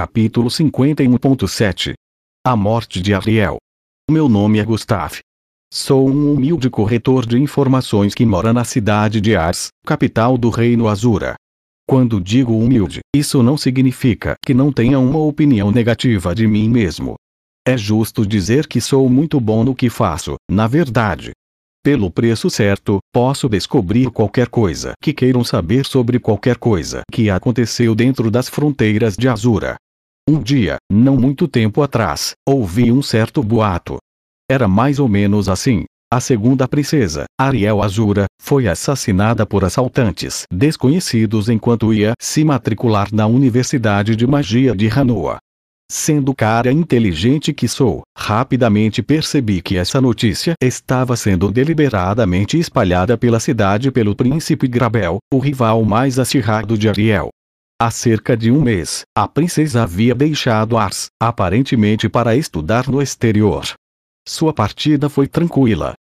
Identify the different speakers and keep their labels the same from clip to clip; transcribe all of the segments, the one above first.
Speaker 1: Capítulo 51.7 A morte de Ariel. Meu nome é Gustav. Sou um humilde corretor de informações que mora na cidade de Ars, capital do Reino Azura. Quando digo humilde, isso não significa que não tenha uma opinião negativa de mim mesmo. É justo dizer que sou muito bom no que faço, na verdade. Pelo preço certo, posso descobrir qualquer coisa que queiram saber sobre qualquer coisa que aconteceu dentro das fronteiras de Azura. Um dia, não muito tempo atrás, ouvi um certo boato. Era mais ou menos assim. A segunda princesa, Ariel Azura, foi assassinada por assaltantes desconhecidos enquanto ia se matricular na Universidade de Magia de Hanoa. Sendo cara inteligente que sou, rapidamente percebi que essa notícia estava sendo deliberadamente espalhada pela cidade pelo príncipe Grabel, o rival mais acirrado de Ariel. Há cerca de um mês, a princesa havia deixado Ars, aparentemente para estudar no exterior. Sua partida foi tranquila,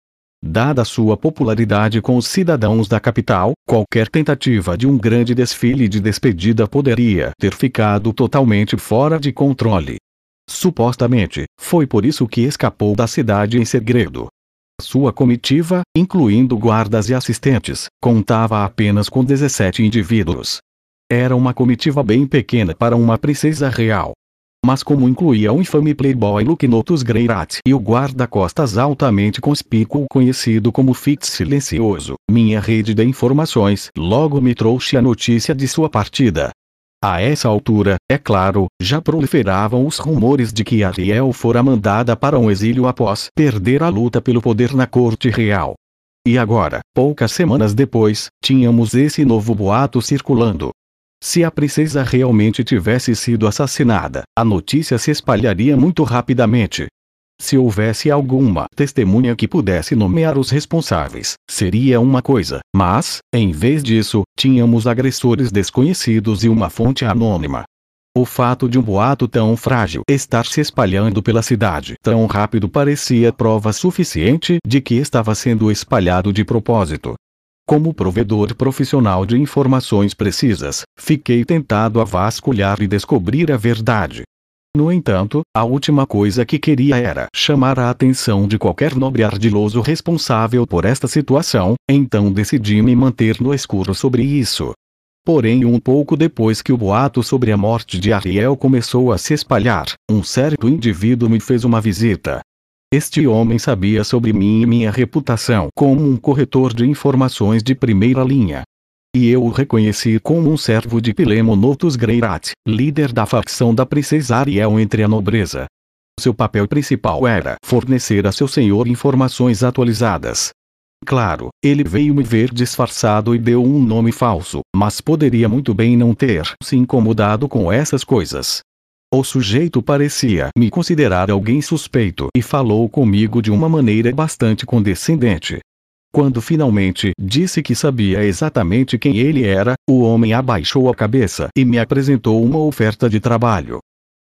Speaker 1: Dada sua popularidade com os cidadãos da capital, qualquer tentativa de um grande desfile de despedida poderia ter ficado totalmente fora de controle. Supostamente, foi por isso que escapou da cidade em segredo. Sua comitiva, incluindo guardas e assistentes, contava apenas com 17 indivíduos. Era uma comitiva bem pequena para uma princesa real, mas como incluía o infame playboy Luquinotus Greirat e o guarda-costas altamente conspícuo conhecido como Fitz Silencioso, minha rede de informações logo me trouxe a notícia de sua partida. A essa altura, é claro, já proliferavam os rumores de que Ariel fora mandada para um exílio após perder a luta pelo poder na corte real. E agora, poucas semanas depois, tínhamos esse novo boato circulando. Se a princesa realmente tivesse sido assassinada, a notícia se espalharia muito rapidamente. Se houvesse alguma testemunha que pudesse nomear os responsáveis, seria uma coisa, mas, em vez disso, tínhamos agressores desconhecidos e uma fonte anônima. O fato de um boato tão frágil estar se espalhando pela cidade tão rápido parecia prova suficiente de que estava sendo espalhado de propósito. Como provedor profissional de informações precisas, fiquei tentado a vasculhar e descobrir a verdade. No entanto, a última coisa que queria era chamar a atenção de qualquer nobre ardiloso responsável por esta situação, então decidi me manter no escuro sobre isso. Porém, um pouco depois que o boato sobre a morte de Ariel começou a se espalhar, um certo indivíduo me fez uma visita. Este homem sabia sobre mim e minha reputação como um corretor de informações de primeira linha. E eu o reconheci como um servo de Pilemonotus Greirat, líder da facção da princesa Ariel entre a nobreza. Seu papel principal era fornecer a seu senhor informações atualizadas. Claro, ele veio me ver disfarçado e deu um nome falso, mas poderia muito bem não ter se incomodado com essas coisas. O sujeito parecia me considerar alguém suspeito e falou comigo de uma maneira bastante condescendente. Quando finalmente disse que sabia exatamente quem ele era, o homem abaixou a cabeça e me apresentou uma oferta de trabalho.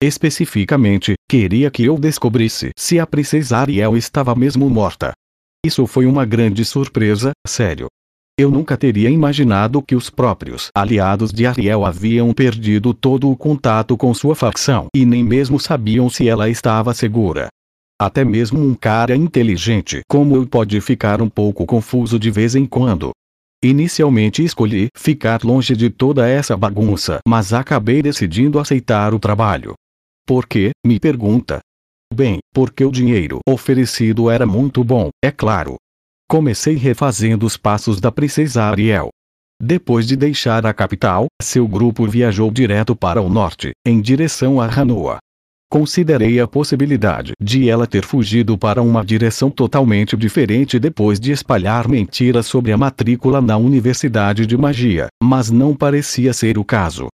Speaker 1: Especificamente, queria que eu descobrisse se a princesa Ariel estava mesmo morta. Isso foi uma grande surpresa, sério. Eu nunca teria imaginado que os próprios aliados de Ariel haviam perdido todo o contato com sua facção e nem mesmo sabiam se ela estava segura. Até mesmo um cara inteligente como eu pode ficar um pouco confuso de vez em quando. Inicialmente escolhi ficar longe de toda essa bagunça, mas acabei decidindo aceitar o trabalho. Por quê? Me pergunta. Bem, porque o dinheiro oferecido era muito bom, é claro, Comecei refazendo os passos da princesa Ariel. Depois de deixar a capital, seu grupo viajou direto para o norte, em direção a Hanoa. Considerei a possibilidade de ela ter fugido para uma direção totalmente diferente depois de espalhar mentiras sobre a matrícula na Universidade de Magia, mas não parecia ser o caso.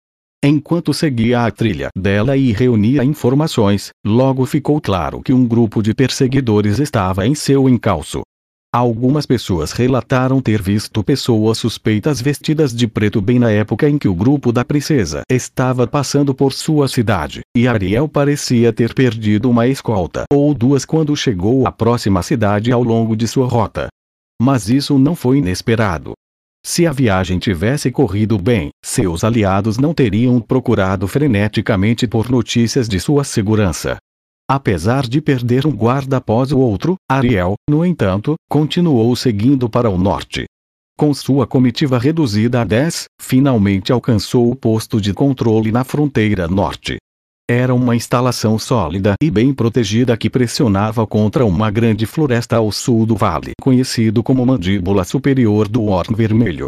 Speaker 1: Enquanto seguia a trilha dela e reunia informações, logo ficou claro que um grupo de perseguidores estava em seu encalço. Algumas pessoas relataram ter visto pessoas suspeitas vestidas de preto bem na época em que o grupo da princesa estava passando por sua cidade, e Ariel parecia ter perdido uma escolta ou duas quando chegou à próxima cidade ao longo de sua rota. Mas isso não foi inesperado. Se a viagem tivesse corrido bem, seus aliados não teriam procurado freneticamente por notícias de sua segurança. Apesar de perder um guarda após o outro, Ariel, no entanto, continuou seguindo para o norte. Com sua comitiva reduzida a 10, finalmente alcançou o posto de controle na fronteira norte. Era uma instalação sólida e bem protegida que pressionava contra uma grande floresta ao sul do vale, conhecido como Mandíbula Superior do Orn Vermelho.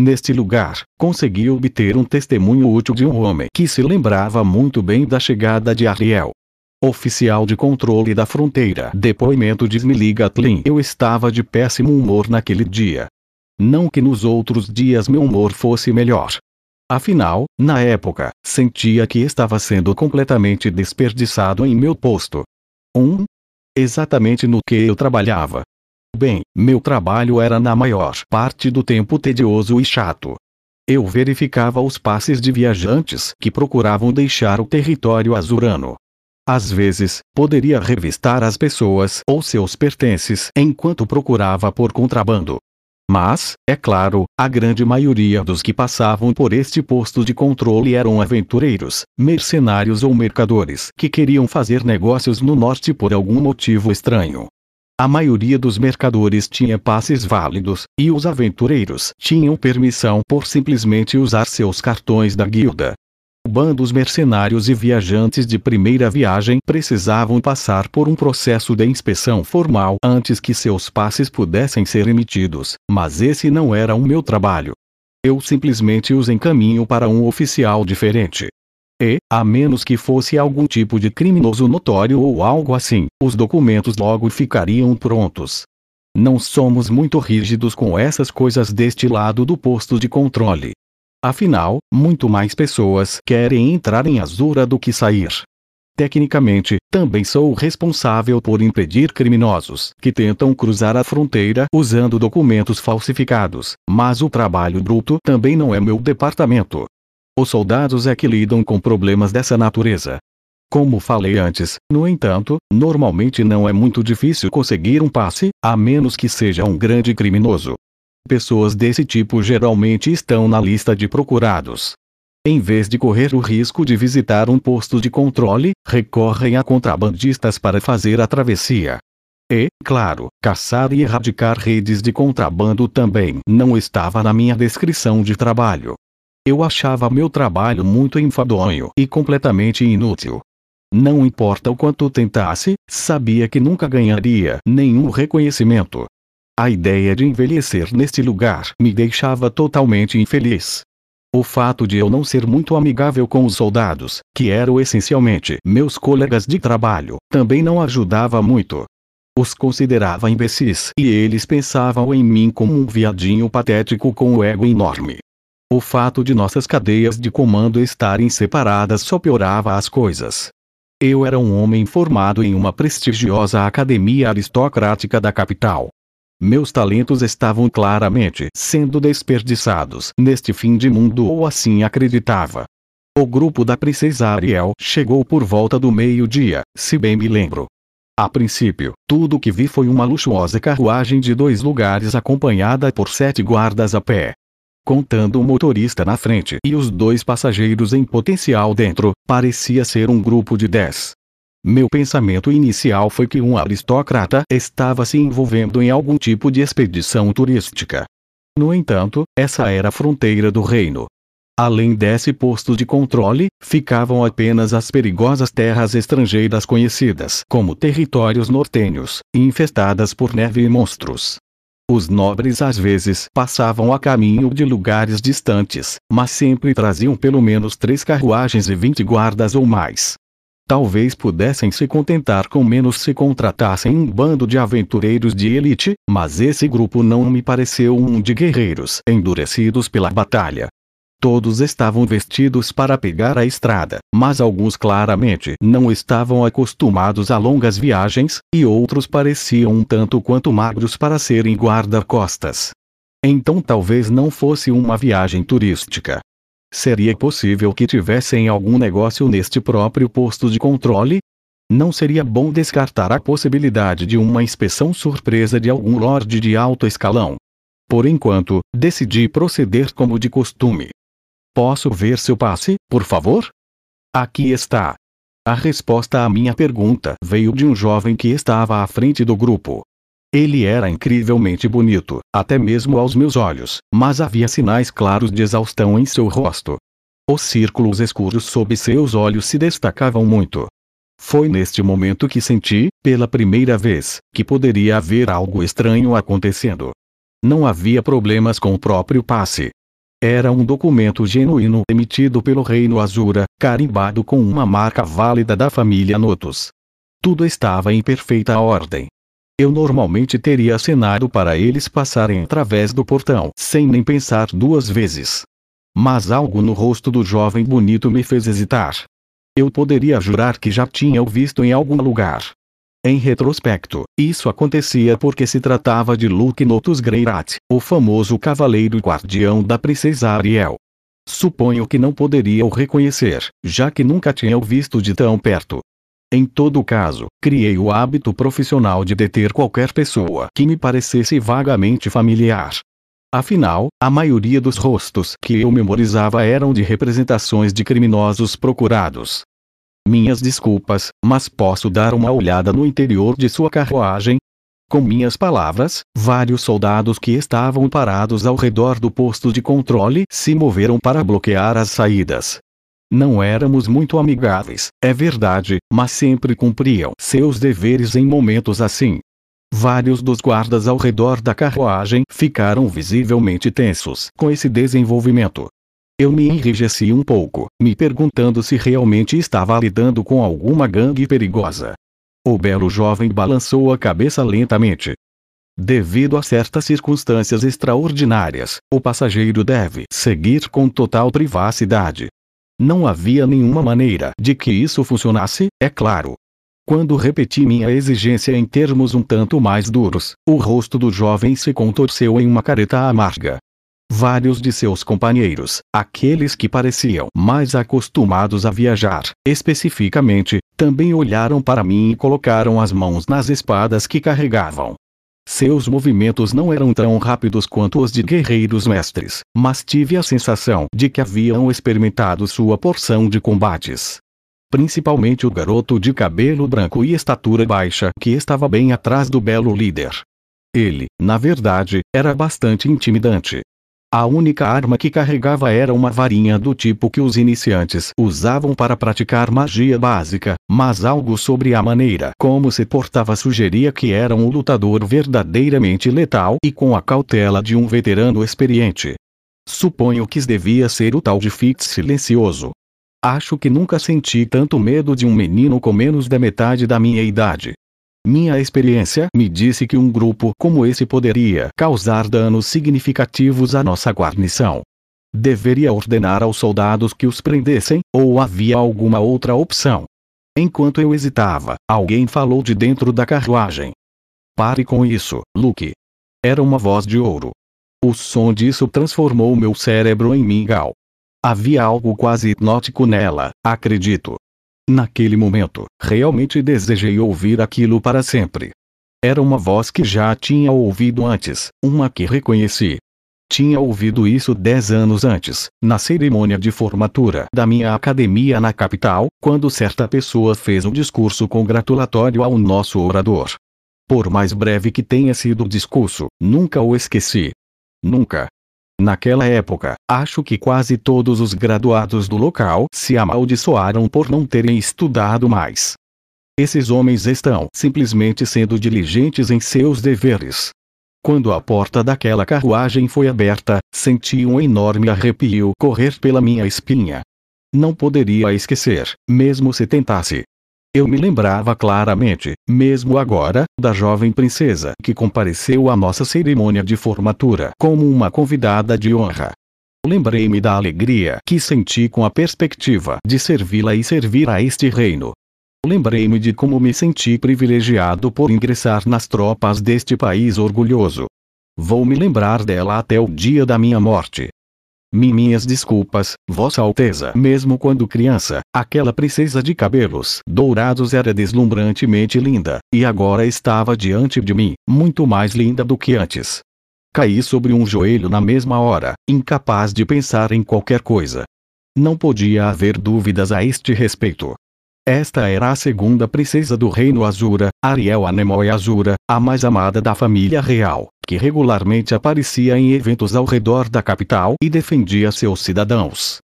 Speaker 1: Neste lugar, consegui obter um testemunho útil de um homem que se lembrava muito bem da chegada de Ariel. Oficial de controle da fronteira. Depoimento de Smiligatlin. Eu estava de péssimo humor naquele dia. Não que nos outros dias meu humor fosse melhor. Afinal, na época, sentia que estava sendo completamente desperdiçado em meu posto. 1. Um, exatamente no que eu trabalhava. Bem, meu trabalho era na maior parte do tempo tedioso e chato. Eu verificava os passes de viajantes que procuravam deixar o território azurano. Às vezes, poderia revistar as pessoas ou seus pertences enquanto procurava por contrabando. Mas, é claro, a grande maioria dos que passavam por este posto de controle eram aventureiros, mercenários ou mercadores que queriam fazer negócios no norte por algum motivo estranho. A maioria dos mercadores tinha passes válidos, e os aventureiros tinham permissão por simplesmente usar seus cartões da guilda bandos mercenários e viajantes de primeira viagem precisavam passar por um processo de inspeção formal antes que seus passes pudessem ser emitidos, mas esse não era o meu trabalho. Eu simplesmente os encaminho para um oficial diferente. E, a menos que fosse algum tipo de criminoso notório ou algo assim, os documentos logo ficariam prontos. Não somos muito rígidos com essas coisas deste lado do posto de controle. Afinal, muito mais pessoas querem entrar em Azura do que sair. Tecnicamente, também sou responsável por impedir criminosos que tentam cruzar a fronteira usando documentos falsificados, mas o trabalho bruto também não é meu departamento. Os soldados é que lidam com problemas dessa natureza. Como falei antes, no entanto, normalmente não é muito difícil conseguir um passe, a menos que seja um grande criminoso. Pessoas desse tipo geralmente estão na lista de procurados. Em vez de correr o risco de visitar um posto de controle, recorrem a contrabandistas para fazer a travessia. E, claro, caçar e erradicar redes de contrabando também não estava na minha descrição de trabalho. Eu achava meu trabalho muito enfadonho e completamente inútil. Não importa o quanto tentasse, sabia que nunca ganharia nenhum reconhecimento. A ideia de envelhecer neste lugar me deixava totalmente infeliz. O fato de eu não ser muito amigável com os soldados, que eram essencialmente meus colegas de trabalho, também não ajudava muito. Os considerava imbecis e eles pensavam em mim como um viadinho patético com o ego enorme. O fato de nossas cadeias de comando estarem separadas só piorava as coisas. Eu era um homem formado em uma prestigiosa academia aristocrática da capital, meus talentos estavam claramente sendo desperdiçados neste fim de mundo ou assim acreditava. O grupo da princesa Ariel chegou por volta do meio-dia, se bem me lembro. A princípio, tudo o que vi foi uma luxuosa carruagem de dois lugares acompanhada por sete guardas a pé. Contando o motorista na frente e os dois passageiros em potencial dentro, parecia ser um grupo de dez. Meu pensamento inicial foi que um aristocrata estava se envolvendo em algum tipo de expedição turística. No entanto, essa era a fronteira do reino. Além desse posto de controle, ficavam apenas as perigosas terras estrangeiras conhecidas como territórios nortenhos, infestadas por neve e monstros. Os nobres às vezes passavam a caminho de lugares distantes, mas sempre traziam pelo menos três carruagens e vinte guardas ou mais. Talvez pudessem se contentar com menos se contratassem um bando de aventureiros de elite, mas esse grupo não me pareceu um de guerreiros endurecidos pela batalha. Todos estavam vestidos para pegar a estrada, mas alguns claramente não estavam acostumados a longas viagens, e outros pareciam um tanto quanto magros para serem guarda-costas. Então talvez não fosse uma viagem turística. Seria possível que tivessem algum negócio neste próprio posto de controle? Não seria bom descartar a possibilidade de uma inspeção surpresa de algum lorde de alto escalão. Por enquanto, decidi proceder como de costume. Posso ver seu passe, por favor? Aqui está. A resposta à minha pergunta veio de um jovem que estava à frente do grupo. Ele era incrivelmente bonito, até mesmo aos meus olhos, mas havia sinais claros de exaustão em seu rosto. Os círculos escuros sob seus olhos se destacavam muito. Foi neste momento que senti, pela primeira vez, que poderia haver algo estranho acontecendo. Não havia problemas com o próprio passe. Era um documento genuíno emitido pelo Reino Azura, carimbado com uma marca válida da família Notus. Tudo estava em perfeita ordem. Eu normalmente teria acenado para eles passarem através do portão, sem nem pensar duas vezes. Mas algo no rosto do jovem bonito me fez hesitar. Eu poderia jurar que já tinha o visto em algum lugar. Em retrospecto, isso acontecia porque se tratava de Luke Notus Greirat, o famoso cavaleiro guardião da princesa Ariel. Suponho que não poderia o reconhecer, já que nunca tinha o visto de tão perto. Em todo caso, criei o hábito profissional de deter qualquer pessoa que me parecesse vagamente familiar. Afinal, a maioria dos rostos que eu memorizava eram de representações de criminosos procurados. Minhas desculpas, mas posso dar uma olhada no interior de sua carruagem? Com minhas palavras, vários soldados que estavam parados ao redor do posto de controle se moveram para bloquear as saídas. Não éramos muito amigáveis, é verdade, mas sempre cumpriam seus deveres em momentos assim. Vários dos guardas ao redor da carruagem ficaram visivelmente tensos com esse desenvolvimento. Eu me enrijeci um pouco, me perguntando se realmente estava lidando com alguma gangue perigosa. O belo jovem balançou a cabeça lentamente. Devido a certas circunstâncias extraordinárias, o passageiro deve seguir com total privacidade, não havia nenhuma maneira de que isso funcionasse, é claro. Quando repeti minha exigência em termos um tanto mais duros, o rosto do jovem se contorceu em uma careta amarga. Vários de seus companheiros, aqueles que pareciam mais acostumados a viajar, especificamente, também olharam para mim e colocaram as mãos nas espadas que carregavam. Seus movimentos não eram tão rápidos quanto os de guerreiros mestres, mas tive a sensação de que haviam experimentado sua porção de combates. Principalmente o garoto de cabelo branco e estatura baixa que estava bem atrás do belo líder. Ele, na verdade, era bastante intimidante. A única arma que carregava era uma varinha do tipo que os iniciantes usavam para praticar magia básica, mas algo sobre a maneira como se portava sugeria que era um lutador verdadeiramente letal e com a cautela de um veterano experiente. Suponho que devia ser o tal de Fitz silencioso. Acho que nunca senti tanto medo de um menino com menos da metade da minha idade. Minha experiência me disse que um grupo como esse poderia causar danos significativos à nossa guarnição. Deveria ordenar aos soldados que os prendessem, ou havia alguma outra opção? Enquanto eu hesitava, alguém falou de dentro da carruagem. Pare com isso, Luke. Era uma voz de ouro. O som disso transformou meu cérebro em mingau. Havia algo quase hipnótico nela, acredito. Naquele momento, realmente desejei ouvir aquilo para sempre. Era uma voz que já tinha ouvido antes, uma que reconheci. Tinha ouvido isso dez anos antes, na cerimônia de formatura da minha academia na capital, quando certa pessoa fez um discurso congratulatório ao nosso orador. Por mais breve que tenha sido o discurso, nunca o esqueci. Nunca. Naquela época, acho que quase todos os graduados do local se amaldiçoaram por não terem estudado mais. Esses homens estão simplesmente sendo diligentes em seus deveres. Quando a porta daquela carruagem foi aberta, senti um enorme arrepio correr pela minha espinha. Não poderia esquecer, mesmo se tentasse, eu me lembrava claramente, mesmo agora, da jovem princesa que compareceu à nossa cerimônia de formatura como uma convidada de honra. Lembrei-me da alegria que senti com a perspectiva de servi-la e servir a este reino. Lembrei-me de como me senti privilegiado por ingressar nas tropas deste país orgulhoso. Vou me lembrar dela até o dia da minha morte. Minhas desculpas, Vossa Alteza. Mesmo quando criança, aquela princesa de cabelos dourados era deslumbrantemente linda, e agora estava diante de mim, muito mais linda do que antes. Caí sobre um joelho na mesma hora, incapaz de pensar em qualquer coisa. Não podia haver dúvidas a este respeito. Esta era a segunda princesa do reino Azura, Ariel Anemoi Azura, a mais amada da família real, que regularmente aparecia em eventos ao redor da capital e defendia seus cidadãos.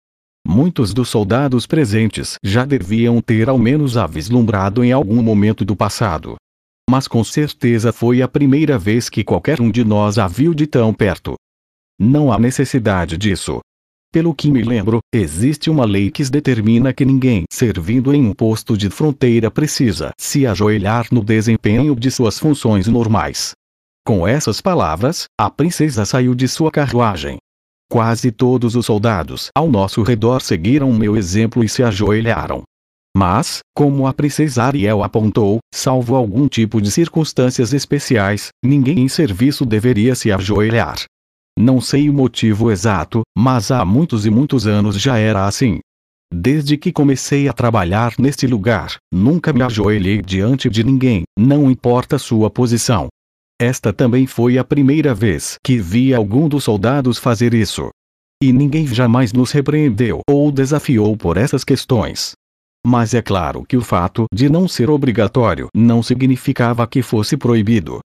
Speaker 1: Muitos dos soldados presentes já deviam ter ao menos a vislumbrado em algum momento do passado. Mas com certeza foi a primeira vez que qualquer um de nós a viu de tão perto. Não há necessidade disso, pelo que me lembro, existe uma lei que determina que ninguém servindo em um posto de fronteira precisa se ajoelhar no desempenho de suas funções normais. Com essas palavras, a princesa saiu de sua carruagem. Quase todos os soldados ao nosso redor seguiram meu exemplo e se ajoelharam. Mas, como a princesa Ariel apontou, salvo algum tipo de circunstâncias especiais, ninguém em serviço deveria se ajoelhar. Não sei o motivo exato, mas há muitos e muitos anos já era assim. Desde que comecei a trabalhar neste lugar, nunca me ajoelhei diante de ninguém, não importa sua posição. Esta também foi a primeira vez que vi algum dos soldados fazer isso. E ninguém jamais nos repreendeu ou desafiou por essas questões. Mas é claro que o fato de não ser obrigatório não significava que fosse proibido.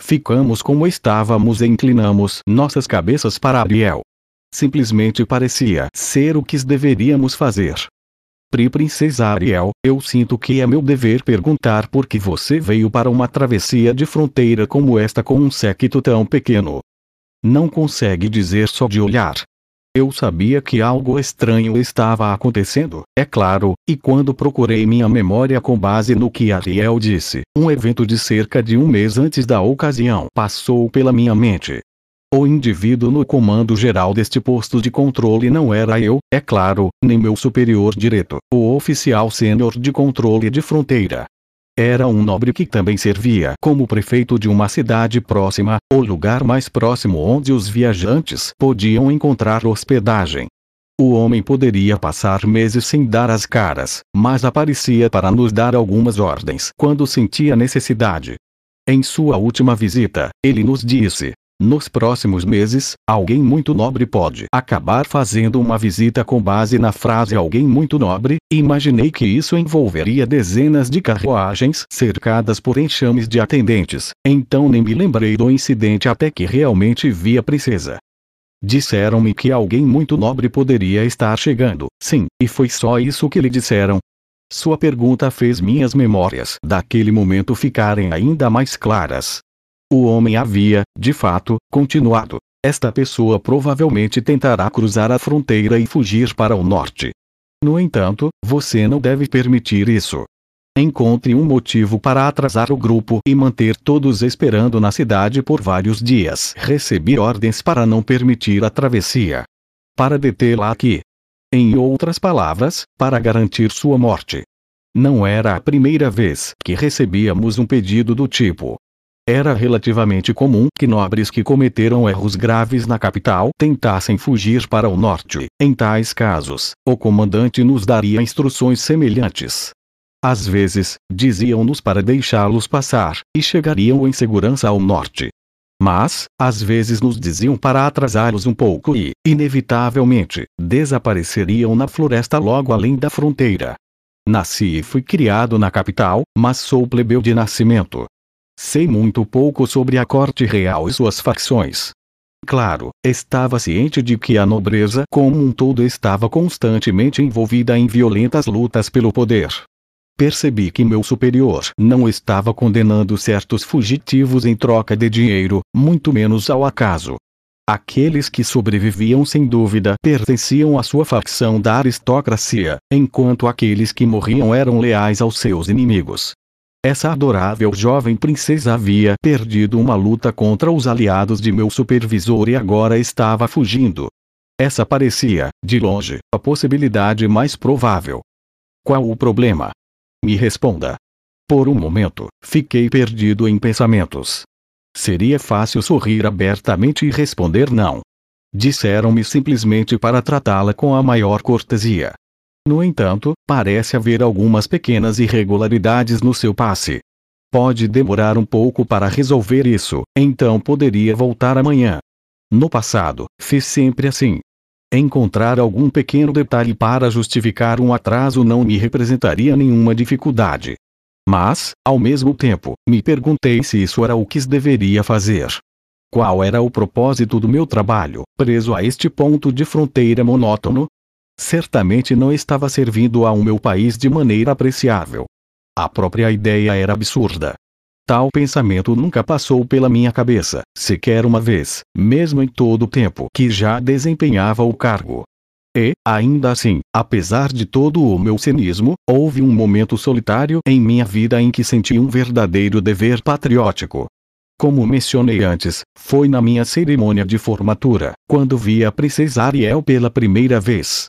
Speaker 1: Ficamos como estávamos e inclinamos nossas cabeças para Ariel. Simplesmente parecia ser o que deveríamos fazer. Pri Princesa Ariel, eu sinto que é meu dever perguntar por que você veio para uma travessia de fronteira como esta com um séquito tão pequeno. Não consegue dizer só de olhar. Eu sabia que algo estranho estava acontecendo, é claro, e quando procurei minha memória com base no que Ariel disse, um evento de cerca de um mês antes da ocasião passou pela minha mente. O indivíduo no comando geral deste posto de controle não era eu, é claro, nem meu superior direto, o oficial sênior de controle de fronteira. Era um nobre que também servia como prefeito de uma cidade próxima, o lugar mais próximo onde os viajantes podiam encontrar hospedagem. O homem poderia passar meses sem dar as caras, mas aparecia para nos dar algumas ordens quando sentia necessidade. Em sua última visita, ele nos disse: nos próximos meses, alguém muito nobre pode acabar fazendo uma visita com base na frase alguém muito nobre. Imaginei que isso envolveria dezenas de carruagens cercadas por enxames de atendentes. Então nem me lembrei do incidente até que realmente vi a princesa. Disseram-me que alguém muito nobre poderia estar chegando. Sim, e foi só isso que lhe disseram. Sua pergunta fez minhas memórias daquele momento ficarem ainda mais claras. O homem havia, de fato, continuado. Esta pessoa provavelmente tentará cruzar a fronteira e fugir para o norte. No entanto, você não deve permitir isso. Encontre um motivo para atrasar o grupo e manter todos esperando na cidade por vários dias. Recebi ordens para não permitir a travessia. Para detê-la aqui. Em outras palavras, para garantir sua morte. Não era a primeira vez que recebíamos um pedido do tipo: era relativamente comum que nobres que cometeram erros graves na capital tentassem fugir para o norte. Em tais casos, o comandante nos daria instruções semelhantes. Às vezes, diziam-nos para deixá-los passar, e chegariam em segurança ao norte. Mas, às vezes nos diziam para atrasá-los um pouco e, inevitavelmente, desapareceriam na floresta logo além da fronteira. Nasci e fui criado na capital, mas sou plebeu de nascimento. Sei muito pouco sobre a corte real e suas facções. Claro, estava ciente de que a nobreza como um todo estava constantemente envolvida em violentas lutas pelo poder. Percebi que meu superior não estava condenando certos fugitivos em troca de dinheiro, muito menos ao acaso. Aqueles que sobreviviam sem dúvida pertenciam à sua facção da aristocracia, enquanto aqueles que morriam eram leais aos seus inimigos. Essa adorável jovem princesa havia perdido uma luta contra os aliados de meu supervisor e agora estava fugindo. Essa parecia, de longe, a possibilidade mais provável. Qual o problema? Me responda. Por um momento, fiquei perdido em pensamentos. Seria fácil sorrir abertamente e responder não. Disseram-me simplesmente para tratá-la com a maior cortesia. No entanto, parece haver algumas pequenas irregularidades no seu passe. Pode demorar um pouco para resolver isso, então poderia voltar amanhã. No passado, fiz sempre assim. Encontrar algum pequeno detalhe para justificar um atraso não me representaria nenhuma dificuldade. Mas, ao mesmo tempo, me perguntei se isso era o que deveria fazer. Qual era o propósito do meu trabalho, preso a este ponto de fronteira monótono? Certamente não estava servindo ao meu país de maneira apreciável. A própria ideia era absurda. Tal pensamento nunca passou pela minha cabeça, sequer uma vez, mesmo em todo o tempo que já desempenhava o cargo. E, ainda assim, apesar de todo o meu cinismo, houve um momento solitário em minha vida em que senti um verdadeiro dever patriótico. Como mencionei antes, foi na minha cerimônia de formatura, quando vi a princesa Ariel pela primeira vez.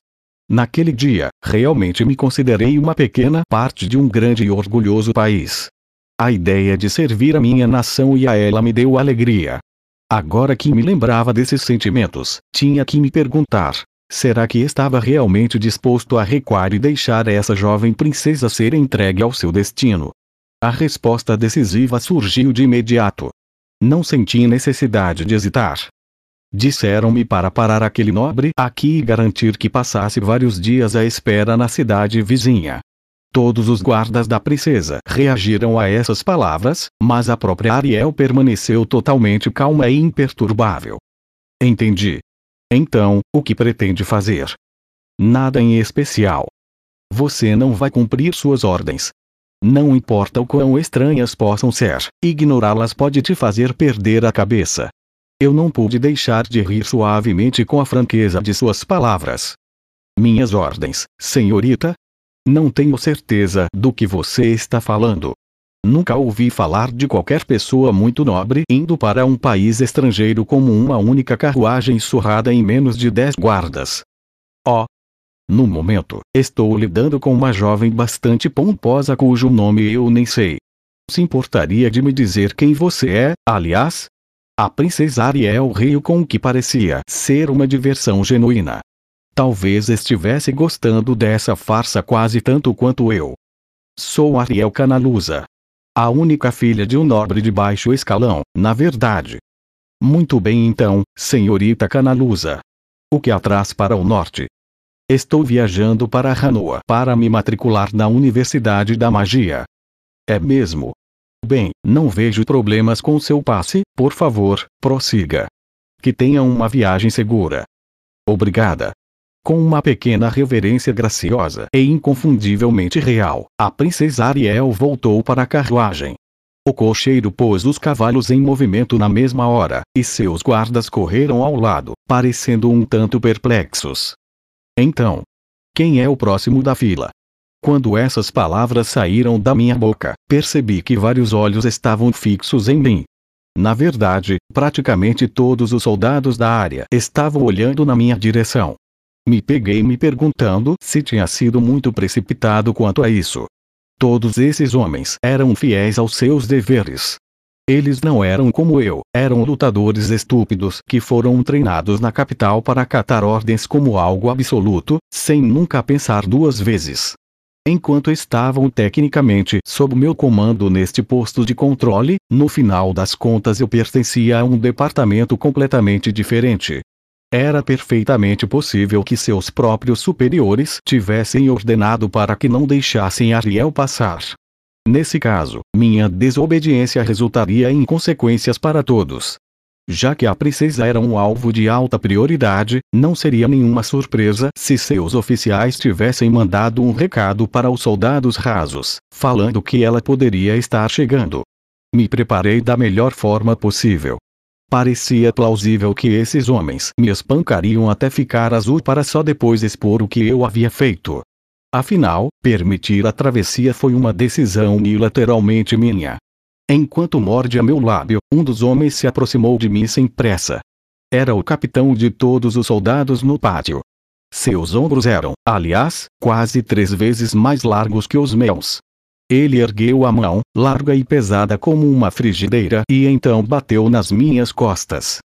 Speaker 1: Naquele dia, realmente me considerei uma pequena parte de um grande e orgulhoso país. A ideia de servir a minha nação e a ela me deu alegria. Agora que me lembrava desses sentimentos, tinha que me perguntar: Será que estava realmente disposto a recuar e deixar essa jovem princesa ser entregue ao seu destino? A resposta decisiva surgiu de imediato. Não senti necessidade de hesitar. Disseram-me para parar aquele nobre aqui e garantir que passasse vários dias à espera na cidade vizinha. Todos os guardas da princesa reagiram a essas palavras, mas a própria Ariel permaneceu totalmente calma e imperturbável. Entendi, então, o que pretende fazer? Nada em especial. Você não vai cumprir suas ordens. Não importa o quão estranhas possam ser, ignorá-las pode te fazer perder a cabeça. Eu não pude deixar de rir suavemente com a franqueza de suas palavras. Minhas ordens, senhorita? Não tenho certeza do que você está falando. Nunca ouvi falar de qualquer pessoa muito nobre indo para um país estrangeiro como uma única carruagem surrada em menos de dez guardas. Oh! No momento, estou lidando com uma jovem bastante pomposa cujo nome eu nem sei. Se importaria de me dizer quem você é, aliás? A princesa Ariel riu com o que parecia ser uma diversão genuína. Talvez estivesse gostando dessa farsa quase tanto quanto eu. Sou Ariel Canalusa, a única filha de um nobre de baixo escalão, na verdade. Muito bem então, senhorita Canalusa. O que atrás para o norte? Estou viajando para Hanoa para me matricular na Universidade da Magia. É mesmo? Bem, não vejo problemas com seu passe, por favor, prossiga. Que tenha uma viagem segura. Obrigada. Com uma pequena reverência graciosa e inconfundivelmente real, a princesa Ariel voltou para a carruagem. O cocheiro pôs os cavalos em movimento na mesma hora, e seus guardas correram ao lado, parecendo um tanto perplexos. Então, quem é o próximo da fila? Quando essas palavras saíram da minha boca, percebi que vários olhos estavam fixos em mim. Na verdade, praticamente todos os soldados da área estavam olhando na minha direção. Me peguei me perguntando se tinha sido muito precipitado quanto a isso. Todos esses homens eram fiéis aos seus deveres. Eles não eram como eu, eram lutadores estúpidos que foram treinados na capital para acatar ordens como algo absoluto, sem nunca pensar duas vezes. Enquanto estavam tecnicamente sob meu comando neste posto de controle, no final das contas eu pertencia a um departamento completamente diferente. Era perfeitamente possível que seus próprios superiores tivessem ordenado para que não deixassem Ariel passar. Nesse caso, minha desobediência resultaria em consequências para todos. Já que a princesa era um alvo de alta prioridade, não seria nenhuma surpresa se seus oficiais tivessem mandado um recado para os soldados rasos, falando que ela poderia estar chegando. Me preparei da melhor forma possível, Parecia plausível que esses homens me espancariam até ficar azul para só depois expor o que eu havia feito. Afinal, permitir a travessia foi uma decisão unilateralmente minha. Enquanto mordia meu lábio, um dos homens se aproximou de mim sem pressa. Era o capitão de todos os soldados no pátio. Seus ombros eram, aliás, quase três vezes mais largos que os meus. Ele ergueu a mão, larga e pesada como uma frigideira, e então bateu nas minhas costas.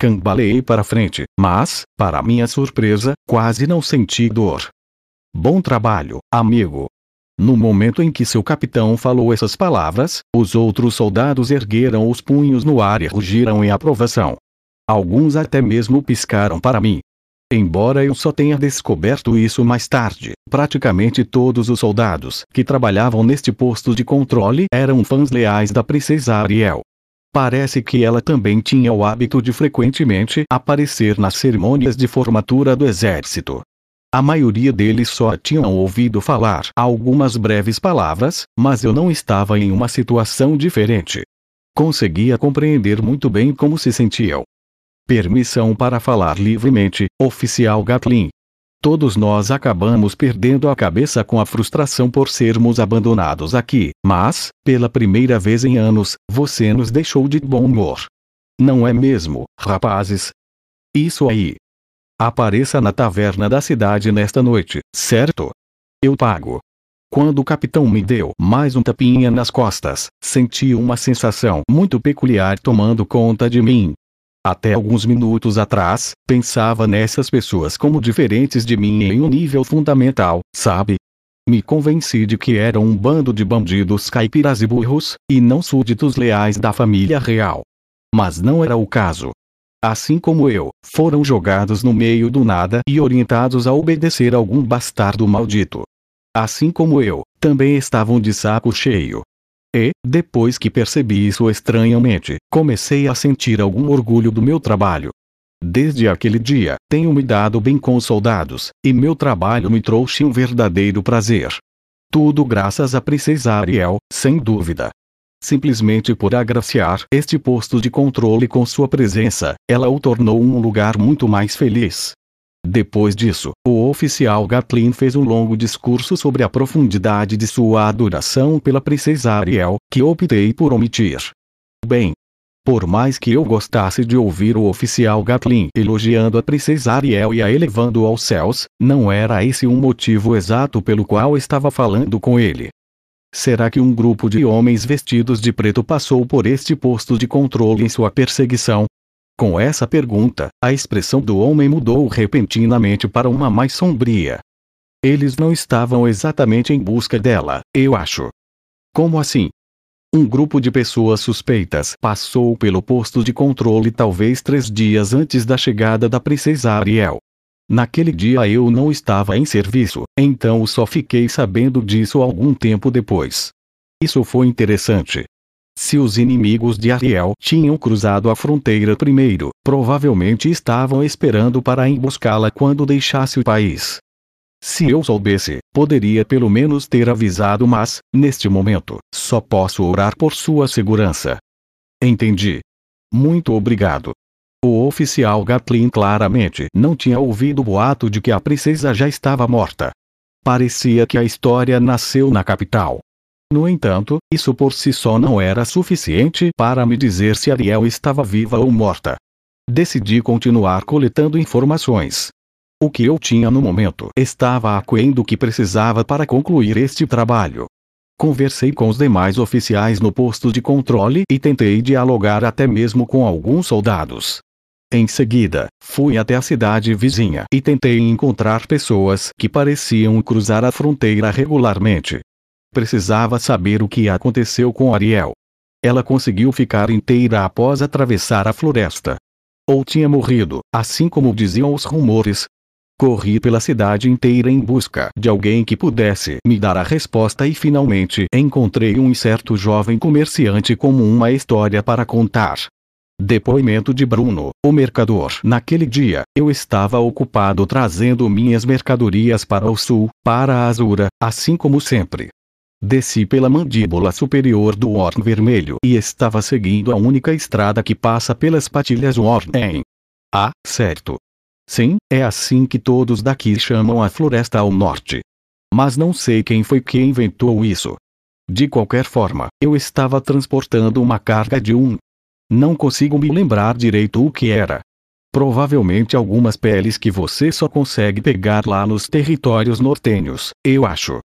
Speaker 1: Cambaleei para frente, mas, para minha surpresa, quase não senti dor. Bom trabalho, amigo. No momento em que seu capitão falou essas palavras, os outros soldados ergueram os punhos no ar e rugiram em aprovação. Alguns até mesmo piscaram para mim. Embora eu só tenha descoberto isso mais tarde, praticamente todos os soldados que trabalhavam neste posto de controle eram fãs leais da princesa Ariel. Parece que ela também tinha o hábito de frequentemente aparecer nas cerimônias de formatura do exército. A maioria deles só tinham ouvido falar algumas breves palavras, mas eu não estava em uma situação diferente. Conseguia compreender muito bem como se sentiam. Permissão para falar livremente, oficial Gatlin. Todos nós acabamos perdendo a cabeça com a frustração por sermos abandonados aqui, mas, pela primeira vez em anos, você nos deixou de bom humor. Não é mesmo, rapazes? Isso aí, Apareça na taverna da cidade nesta noite, certo? Eu pago. Quando o capitão me deu mais um tapinha nas costas, senti uma sensação muito peculiar tomando conta de mim. Até alguns minutos atrás, pensava nessas pessoas como diferentes de mim em um nível fundamental, sabe? Me convenci de que eram um bando de bandidos caipiras e burros, e não súditos leais da família real. Mas não era o caso assim como eu, foram jogados no meio do nada e orientados a obedecer algum bastardo maldito. Assim como eu, também estavam de saco cheio. E, depois que percebi isso estranhamente, comecei a sentir algum orgulho do meu trabalho. Desde aquele dia, tenho me dado bem com os soldados, e meu trabalho me trouxe um verdadeiro prazer. Tudo graças à princesa Ariel, sem dúvida. Simplesmente por agraciar este posto de controle com sua presença, ela o tornou um lugar muito mais feliz. Depois disso, o oficial Gatlin fez um longo discurso sobre a profundidade de sua adoração pela princesa Ariel, que optei por omitir. Bem, por mais que eu gostasse de ouvir o oficial Gatlin elogiando a princesa Ariel e a elevando aos céus, não era esse um motivo exato pelo qual estava falando com ele. Será que um grupo de homens vestidos de preto passou por este posto de controle em sua perseguição? Com essa pergunta, a expressão do homem mudou repentinamente para uma mais sombria. Eles não estavam exatamente em busca dela, eu acho. Como assim? Um grupo de pessoas suspeitas passou pelo posto de controle talvez três dias antes da chegada da princesa Ariel. Naquele dia eu não estava em serviço, então só fiquei sabendo disso algum tempo depois. Isso foi interessante. Se os inimigos de Ariel tinham cruzado a fronteira primeiro, provavelmente estavam esperando para emboscá-la quando deixasse o país. Se eu soubesse, poderia pelo menos ter avisado, mas, neste momento, só posso orar por sua segurança. Entendi. Muito obrigado. O oficial Gatlin claramente não tinha ouvido o boato de que a princesa já estava morta. Parecia que a história nasceu na capital. No entanto, isso por si só não era suficiente para me dizer se Ariel estava viva ou morta. Decidi continuar coletando informações. O que eu tinha no momento estava aquém do que precisava para concluir este trabalho. Conversei com os demais oficiais no posto de controle e tentei dialogar até mesmo com alguns soldados. Em seguida, fui até a cidade vizinha e tentei encontrar pessoas que pareciam cruzar a fronteira regularmente. Precisava saber o que aconteceu com Ariel. Ela conseguiu ficar inteira após atravessar a floresta. Ou tinha morrido, assim como diziam os rumores. Corri pela cidade inteira em busca de alguém que pudesse me dar a resposta e finalmente encontrei um certo jovem comerciante com uma história para contar. Depoimento de Bruno, o mercador. Naquele dia, eu estava ocupado trazendo minhas mercadorias para o sul, para a Azura, assim como sempre. Desci pela mandíbula superior do Orn Vermelho e estava seguindo a única estrada que passa pelas patilhas Ornen. Ah, certo. Sim, é assim que todos daqui chamam a floresta ao norte. Mas não sei quem foi que inventou isso. De qualquer forma, eu estava transportando uma carga de um não consigo me lembrar direito o que era. Provavelmente algumas peles que você só consegue pegar lá nos territórios nortenhos, eu acho.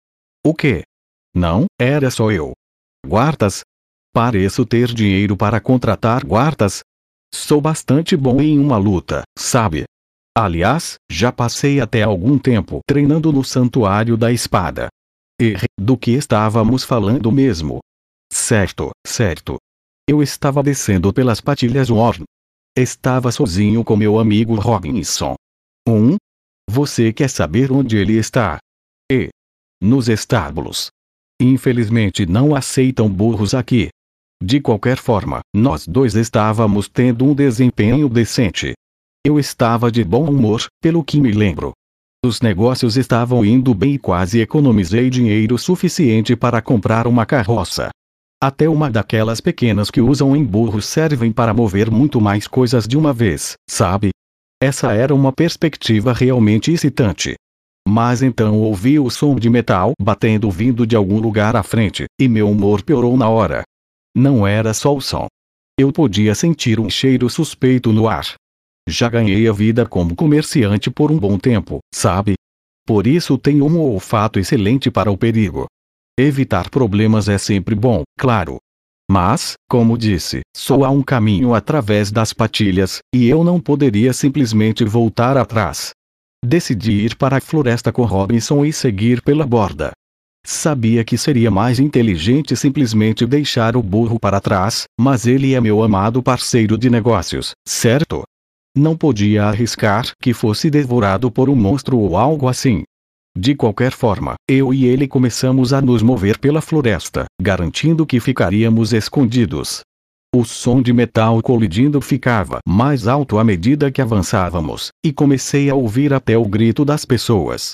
Speaker 1: O quê? Não, era só eu. Guardas? Pareço ter dinheiro para contratar guardas. Sou bastante bom em uma luta, sabe? Aliás, já passei até algum tempo treinando no Santuário da Espada. E do que estávamos falando mesmo? Certo, certo. Eu estava descendo pelas patilhas Warren. Estava sozinho com meu amigo Robinson. Um? Você quer saber onde ele está? E. Nos estábulos. Infelizmente não aceitam burros aqui. De qualquer forma, nós dois estávamos tendo um desempenho decente. Eu estava de bom humor, pelo que me lembro. Os negócios estavam indo bem e quase economizei dinheiro suficiente para comprar uma carroça. Até uma daquelas pequenas que usam em burros servem para mover muito mais coisas de uma vez, sabe? Essa era uma perspectiva realmente excitante. Mas então ouvi o som de metal batendo vindo de algum lugar à frente, e meu humor piorou na hora. Não era só o som. Eu podia sentir um cheiro suspeito no ar. Já ganhei a vida como comerciante por um bom tempo, sabe? Por isso tenho um olfato excelente para o perigo. Evitar problemas é sempre bom, claro. Mas, como disse, só há um caminho através das patilhas, e eu não poderia simplesmente voltar atrás. Decidi ir para a floresta com Robinson e seguir pela borda. Sabia que seria mais inteligente simplesmente deixar o burro para trás, mas ele é meu amado parceiro de negócios, certo? Não podia arriscar que fosse devorado por um monstro ou algo assim. De qualquer forma, eu e ele começamos a nos mover pela floresta, garantindo que ficaríamos escondidos. O som de metal colidindo ficava mais alto à medida que avançávamos, e comecei a ouvir até o grito das pessoas.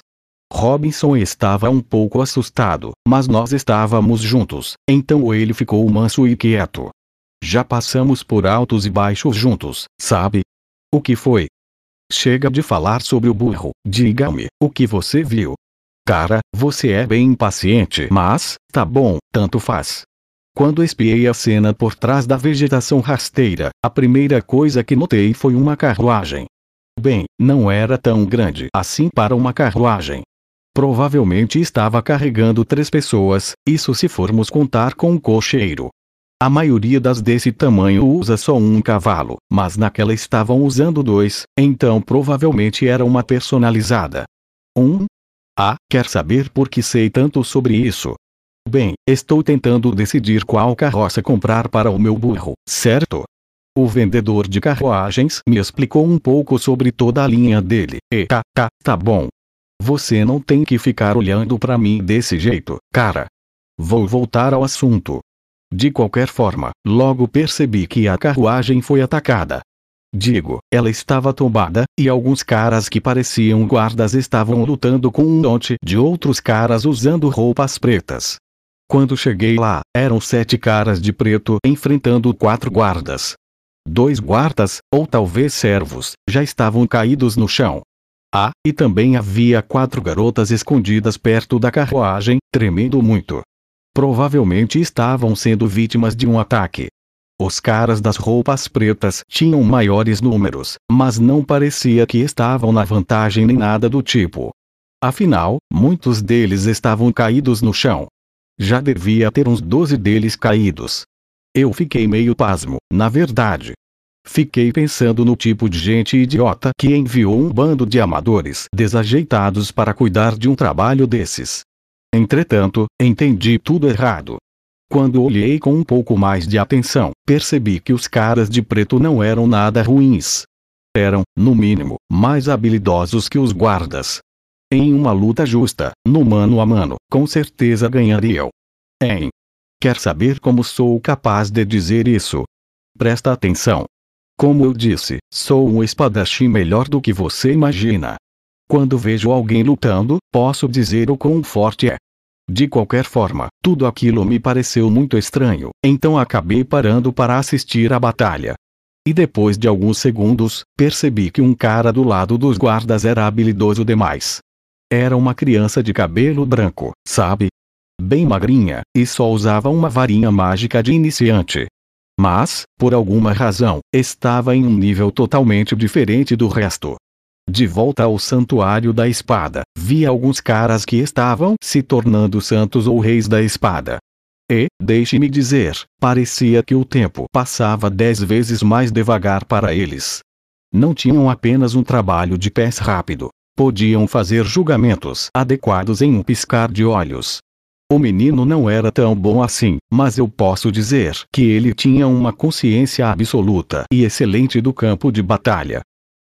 Speaker 1: Robinson estava um pouco assustado, mas nós estávamos juntos, então ele ficou manso e quieto. Já passamos por altos e baixos juntos, sabe? O que foi? Chega de falar sobre o burro, diga-me, o que você viu? Cara, você é bem impaciente, mas, tá bom, tanto faz. Quando espiei a cena por trás da vegetação rasteira, a primeira coisa que notei foi uma carruagem. Bem, não era tão grande assim para uma carruagem. Provavelmente estava carregando três pessoas, isso se formos contar com um cocheiro. A maioria das desse tamanho usa só um cavalo, mas naquela estavam usando dois, então provavelmente era uma personalizada. Um? Ah, quer saber por que sei tanto sobre isso? Bem, estou tentando decidir qual carroça comprar para o meu burro, certo? O vendedor de carruagens me explicou um pouco sobre toda a linha dele. E tá, tá, tá bom. Você não tem que ficar olhando para mim desse jeito, cara. Vou voltar ao assunto. De qualquer forma, logo percebi que a carruagem foi atacada. Digo, ela estava tombada, e alguns caras que pareciam guardas estavam lutando com um monte de outros caras usando roupas pretas. Quando cheguei lá, eram sete caras de preto enfrentando quatro guardas. Dois guardas, ou talvez servos, já estavam caídos no chão. Ah, e também havia quatro garotas escondidas perto da carruagem, tremendo muito provavelmente estavam sendo vítimas de um ataque. Os caras das roupas pretas tinham maiores números, mas não parecia que estavam na vantagem nem nada do tipo. Afinal, muitos deles estavam caídos no chão. Já devia ter uns 12 deles caídos. Eu fiquei meio pasmo, na verdade. Fiquei pensando no tipo de gente idiota que enviou um bando de amadores desajeitados para cuidar de um trabalho desses. Entretanto, entendi tudo errado. Quando olhei com um pouco mais de atenção, percebi que os caras de preto não eram nada ruins. Eram, no mínimo, mais habilidosos que os guardas. Em uma luta justa, no mano a mano, com certeza ganhariam. Em. Quer saber como sou capaz de dizer isso? Presta atenção. Como eu disse, sou um espadachim melhor do que você imagina. Quando vejo alguém lutando, posso dizer o quão forte é. De qualquer forma, tudo aquilo me pareceu muito estranho, então acabei parando para assistir à batalha. E depois de alguns segundos, percebi que um cara do lado dos guardas era habilidoso demais. Era uma criança de cabelo branco, sabe? Bem magrinha, e só usava uma varinha mágica de iniciante. Mas, por alguma razão, estava em um nível totalmente diferente do resto. De volta ao santuário da espada, vi alguns caras que estavam se tornando santos ou reis da espada. E, deixe-me dizer, parecia que o tempo passava dez vezes mais devagar para eles. Não tinham apenas um trabalho de pés rápido. Podiam fazer julgamentos adequados em um piscar de olhos. O menino não era tão bom assim, mas eu posso dizer que ele tinha uma consciência absoluta e excelente do campo de batalha.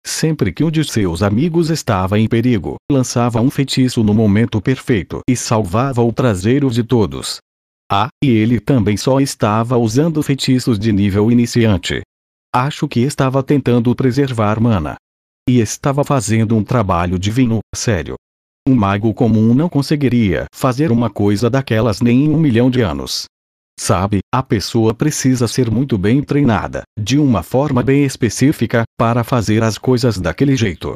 Speaker 1: Sempre que um de seus amigos estava em perigo, lançava um feitiço no momento perfeito e salvava o traseiro de todos. Ah, e ele também só estava usando feitiços de nível iniciante. Acho que estava tentando preservar mana. E estava fazendo um trabalho divino, sério. Um mago comum não conseguiria fazer uma coisa daquelas nem em um milhão de anos. Sabe, a pessoa precisa ser muito bem treinada, de uma forma bem específica, para fazer as coisas daquele jeito.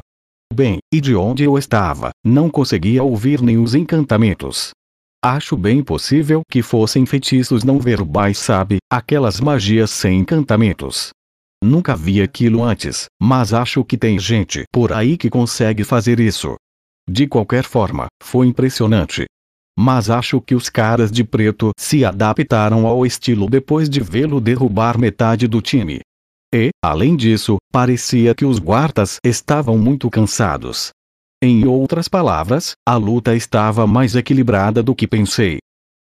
Speaker 1: Bem, e de onde eu estava, não conseguia ouvir nem os encantamentos. Acho bem possível que fossem feitiços não verbais, sabe, aquelas magias sem encantamentos. Nunca vi aquilo antes, mas acho que tem gente por aí que consegue fazer isso. De qualquer forma, foi impressionante. Mas acho que os caras de preto se adaptaram ao estilo depois de vê-lo derrubar metade do time. E, além disso, parecia que os guardas estavam muito cansados. Em outras palavras, a luta estava mais equilibrada do que pensei.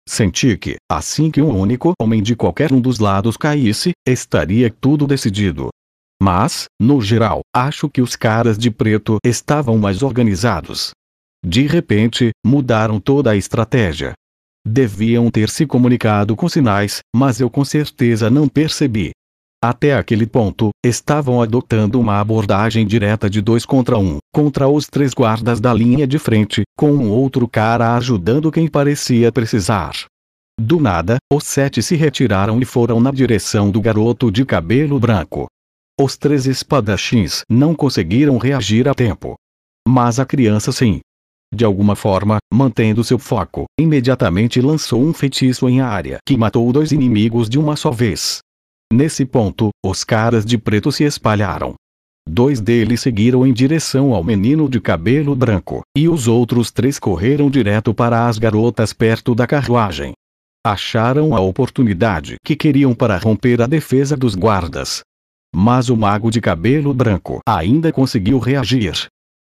Speaker 1: Senti que, assim que um único homem de qualquer um dos lados caísse, estaria tudo decidido. Mas, no geral, acho que os caras de preto estavam mais organizados. De repente, mudaram toda a estratégia. Deviam ter se comunicado com sinais, mas eu com certeza não percebi. Até aquele ponto, estavam adotando uma abordagem direta de dois contra um, contra os três guardas da linha de frente, com um outro cara ajudando quem parecia precisar. Do nada, os sete se retiraram e foram na direção do garoto de cabelo branco. Os três espadachins não conseguiram reagir a tempo. Mas a criança sim. De alguma forma, mantendo seu foco, imediatamente lançou um feitiço em área que matou dois inimigos de uma só vez. Nesse ponto, os caras de preto se espalharam. Dois deles seguiram em direção ao menino de cabelo branco, e os outros três correram direto para as garotas perto da carruagem. Acharam a oportunidade que queriam para romper a defesa dos guardas, mas o mago de cabelo branco ainda conseguiu reagir.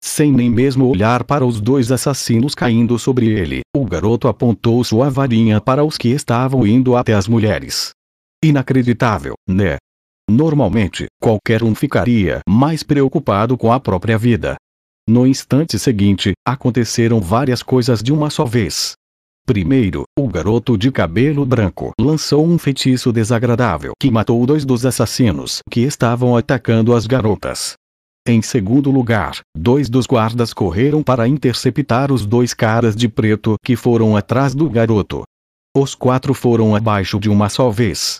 Speaker 1: Sem nem mesmo olhar para os dois assassinos caindo sobre ele, o garoto apontou sua varinha para os que estavam indo até as mulheres. Inacreditável, né? Normalmente, qualquer um ficaria mais preocupado com a própria vida. No instante seguinte, aconteceram várias coisas de uma só vez. Primeiro, o garoto de cabelo branco lançou um feitiço desagradável que matou dois dos assassinos que estavam atacando as garotas. Em segundo lugar, dois dos guardas correram para interceptar os dois caras de preto que foram atrás do garoto. Os quatro foram abaixo de uma só vez.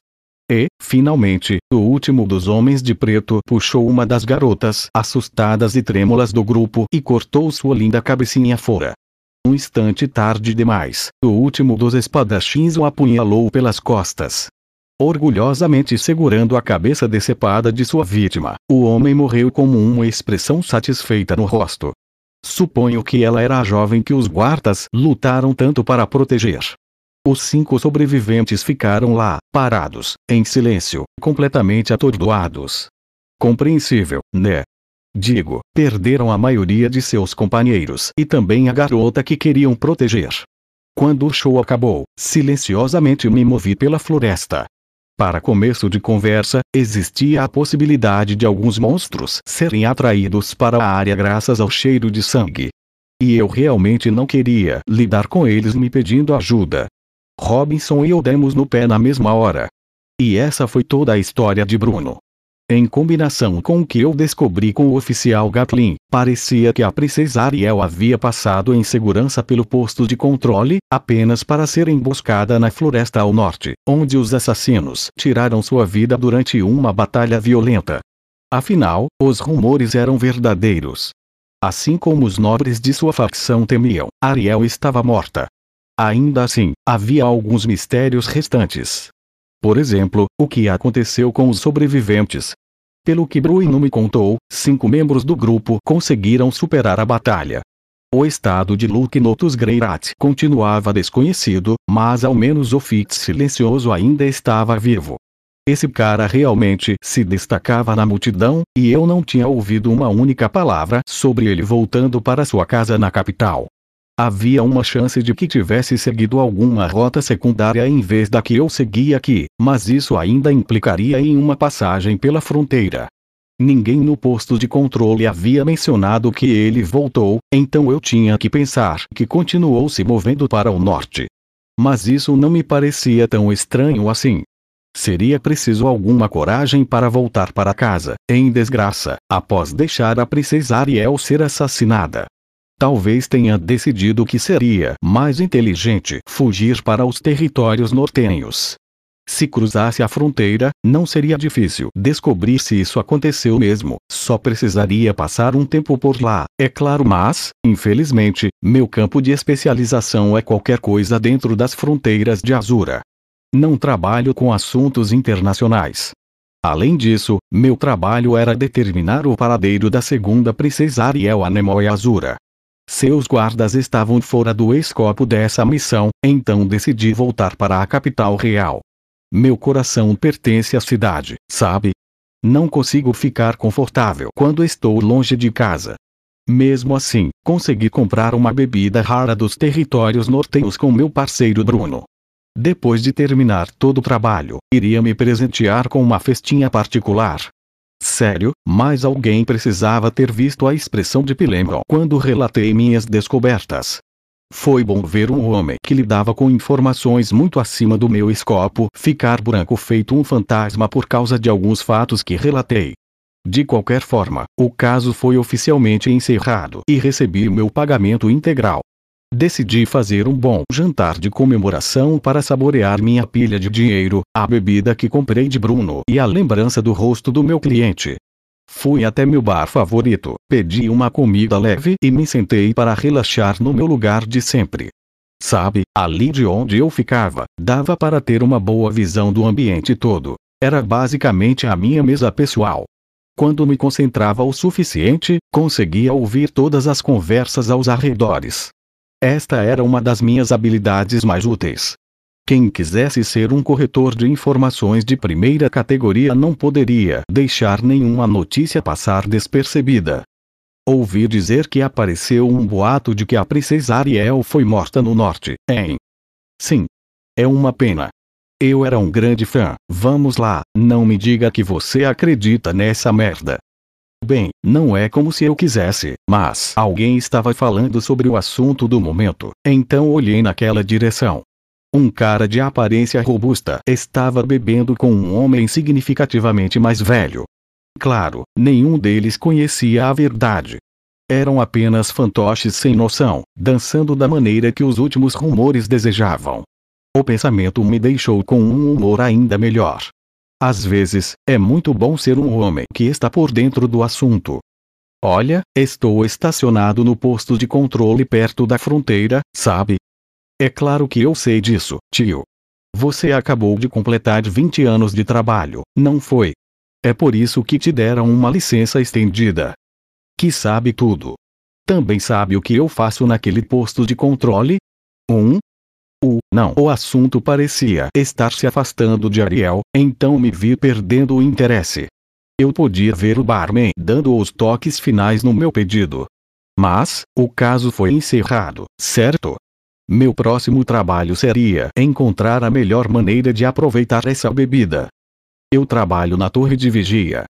Speaker 1: E, finalmente, o último dos homens de preto puxou uma das garotas assustadas e trêmulas do grupo e cortou sua linda cabecinha fora. Um instante tarde demais, o último dos espadachins o apunhalou pelas costas. Orgulhosamente segurando a cabeça decepada de sua vítima, o homem morreu com uma expressão satisfeita no rosto. Suponho que ela era a jovem que os guardas lutaram tanto para proteger. Os cinco sobreviventes ficaram lá, parados, em silêncio, completamente atordoados. Compreensível, né? Digo, perderam a maioria de seus companheiros e também a garota que queriam proteger. Quando o show acabou, silenciosamente me movi pela floresta. Para começo de conversa, existia a possibilidade de alguns monstros serem atraídos para a área graças ao cheiro de sangue. E eu realmente não queria lidar com eles me pedindo ajuda. Robinson e eu demos no pé na mesma hora. E essa foi toda a história de Bruno. Em combinação com o que eu descobri com o oficial Gatlin, parecia que a princesa Ariel havia passado em segurança pelo posto de controle, apenas para ser emboscada na floresta ao norte, onde os assassinos tiraram sua vida durante uma batalha violenta. Afinal, os rumores eram verdadeiros. Assim como os nobres de sua facção temiam, Ariel estava morta. Ainda assim, havia alguns mistérios restantes. Por exemplo, o que aconteceu com os sobreviventes. Pelo que Bruno me contou, cinco membros do grupo conseguiram superar a batalha. O estado de Luke Notus Greirat continuava desconhecido, mas ao menos o Fitz silencioso ainda estava vivo. Esse cara realmente se destacava na multidão, e eu não tinha ouvido uma única palavra sobre ele voltando para sua casa na capital. Havia uma chance de que tivesse seguido alguma rota secundária em vez da que eu segui aqui, mas isso ainda implicaria em uma passagem pela fronteira. Ninguém no posto de controle havia mencionado que ele voltou, então eu tinha que pensar que continuou se movendo para o norte. Mas isso não me parecia tão estranho assim. Seria preciso alguma coragem para voltar para casa, em desgraça, após deixar a princesa Ariel ser assassinada. Talvez tenha decidido que seria mais inteligente fugir para os territórios nortenhos. Se cruzasse a fronteira, não seria difícil descobrir se isso aconteceu mesmo, só precisaria passar um tempo por lá, é claro, mas, infelizmente, meu campo de especialização é qualquer coisa dentro das fronteiras de Azura. Não trabalho com assuntos internacionais. Além disso, meu trabalho era determinar o paradeiro da segunda princesa Ariel Anemoy Azura. Seus guardas estavam fora do escopo dessa missão, então decidi voltar para a capital real. Meu coração pertence à cidade, sabe? Não consigo ficar confortável quando estou longe de casa. Mesmo assim, consegui comprar uma bebida rara dos territórios nortenhos com meu parceiro Bruno. Depois de terminar todo o trabalho, iria me presentear com uma festinha particular. Sério, mas alguém precisava ter visto a expressão de Pilembron quando relatei minhas descobertas. Foi bom ver um homem que lidava com informações muito acima do meu escopo ficar branco feito um fantasma por causa de alguns fatos que relatei. De qualquer forma, o caso foi oficialmente encerrado e recebi meu pagamento integral. Decidi fazer um bom jantar de comemoração para saborear minha pilha de dinheiro, a bebida que comprei de Bruno e a lembrança do rosto do meu cliente. Fui até meu bar favorito, pedi uma comida leve e me sentei para relaxar no meu lugar de sempre. Sabe, ali de onde eu ficava, dava para ter uma boa visão do ambiente todo. Era basicamente a minha mesa pessoal. Quando me concentrava o suficiente, conseguia ouvir todas as conversas aos arredores. Esta era uma das minhas habilidades mais úteis. Quem quisesse ser um corretor de informações de primeira categoria não poderia deixar nenhuma notícia passar despercebida. Ouvi dizer que apareceu um boato de que a princesa Ariel foi morta no norte, hein? Sim. É uma pena. Eu era um grande fã. Vamos lá, não me diga que você acredita nessa merda. Bem, não é como se eu quisesse, mas alguém estava falando sobre o assunto do momento, então olhei naquela direção. Um cara de aparência robusta estava bebendo com um homem significativamente mais velho. Claro, nenhum deles conhecia a verdade. Eram apenas fantoches sem noção, dançando da maneira que os últimos rumores desejavam. O pensamento me deixou com um humor ainda melhor. Às vezes, é muito bom ser um homem que está por dentro do assunto. Olha, estou estacionado no posto de controle perto da fronteira, sabe? É claro que eu sei disso, tio. Você acabou de completar 20 anos de trabalho, não foi? É por isso que te deram uma licença estendida. Que sabe tudo. Também sabe o que eu faço naquele posto de controle? Um, o não. O assunto parecia estar se afastando de Ariel, então me vi perdendo o interesse. Eu podia ver o barman dando os toques finais no meu pedido. Mas, o caso foi encerrado, certo? Meu próximo trabalho seria encontrar a melhor maneira de aproveitar essa bebida. Eu trabalho na torre de vigia.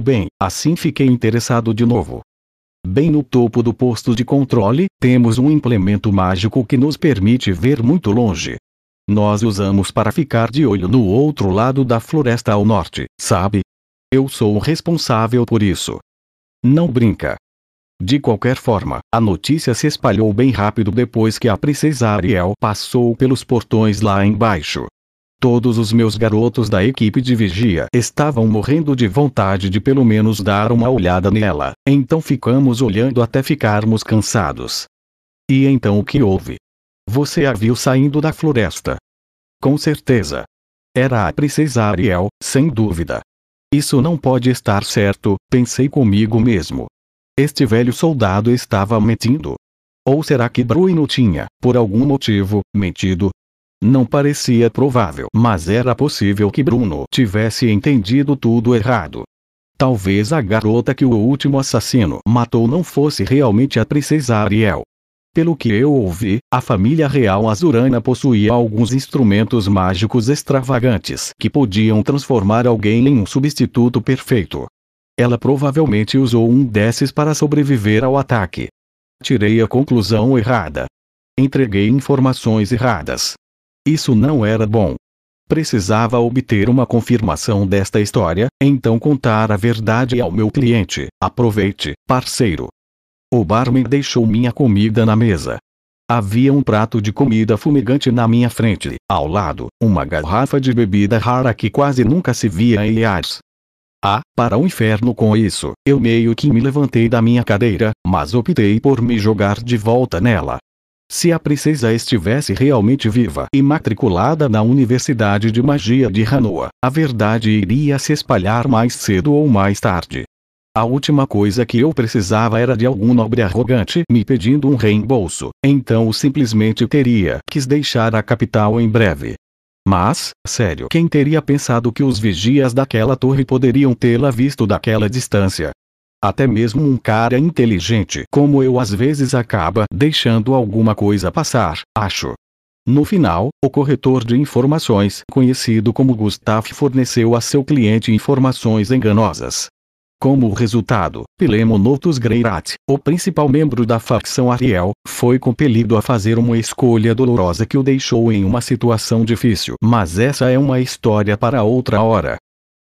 Speaker 1: Bem, assim fiquei interessado de novo. Bem no topo do posto de controle, temos um implemento mágico que nos permite ver muito longe. Nós usamos para ficar de olho no outro lado da floresta ao norte, sabe? Eu sou o responsável por isso. Não brinca. De qualquer forma, a notícia se espalhou bem rápido depois que a princesa Ariel passou pelos portões lá embaixo. Todos os meus garotos da equipe de vigia estavam morrendo de vontade de pelo menos dar uma olhada nela, então ficamos olhando até ficarmos cansados. E então o que houve? Você a viu saindo da floresta. Com certeza. Era a princesa Ariel, sem dúvida. Isso não pode estar certo, pensei comigo mesmo. Este velho soldado estava mentindo. Ou será que Bruno tinha, por algum motivo, mentido, não parecia provável, mas era possível que Bruno tivesse entendido tudo errado. Talvez a garota que o último assassino matou não fosse realmente a princesa Ariel. Pelo que eu ouvi, a família real azurana possuía alguns instrumentos mágicos extravagantes que podiam transformar alguém em um substituto perfeito. Ela provavelmente usou um desses para sobreviver ao ataque. Tirei a conclusão errada. Entreguei informações erradas. Isso não era bom. Precisava obter uma confirmação desta história, então contar a verdade ao meu cliente. Aproveite, parceiro. O barman deixou minha comida na mesa. Havia um prato de comida fumegante na minha frente, ao lado, uma garrafa de bebida rara que quase nunca se via em Yars. Ah, para o inferno com isso, eu meio que me levantei da minha cadeira, mas optei por me jogar de volta nela. Se a princesa estivesse realmente viva e matriculada na Universidade de Magia de Hanoa, a verdade iria se espalhar mais cedo ou mais tarde. A última coisa que eu precisava era de algum nobre arrogante me pedindo um reembolso, então simplesmente teria que deixar a capital em breve. Mas, sério, quem teria pensado que os vigias daquela torre poderiam tê-la visto daquela distância? Até mesmo um cara inteligente como eu às vezes acaba deixando alguma coisa passar, acho. No final, o corretor de informações, conhecido como Gustav, forneceu a seu cliente informações enganosas. Como resultado, Pilemonotus Greirat, o principal membro da facção Ariel, foi compelido a fazer uma escolha dolorosa que o deixou em uma situação difícil. Mas essa é uma história para outra hora.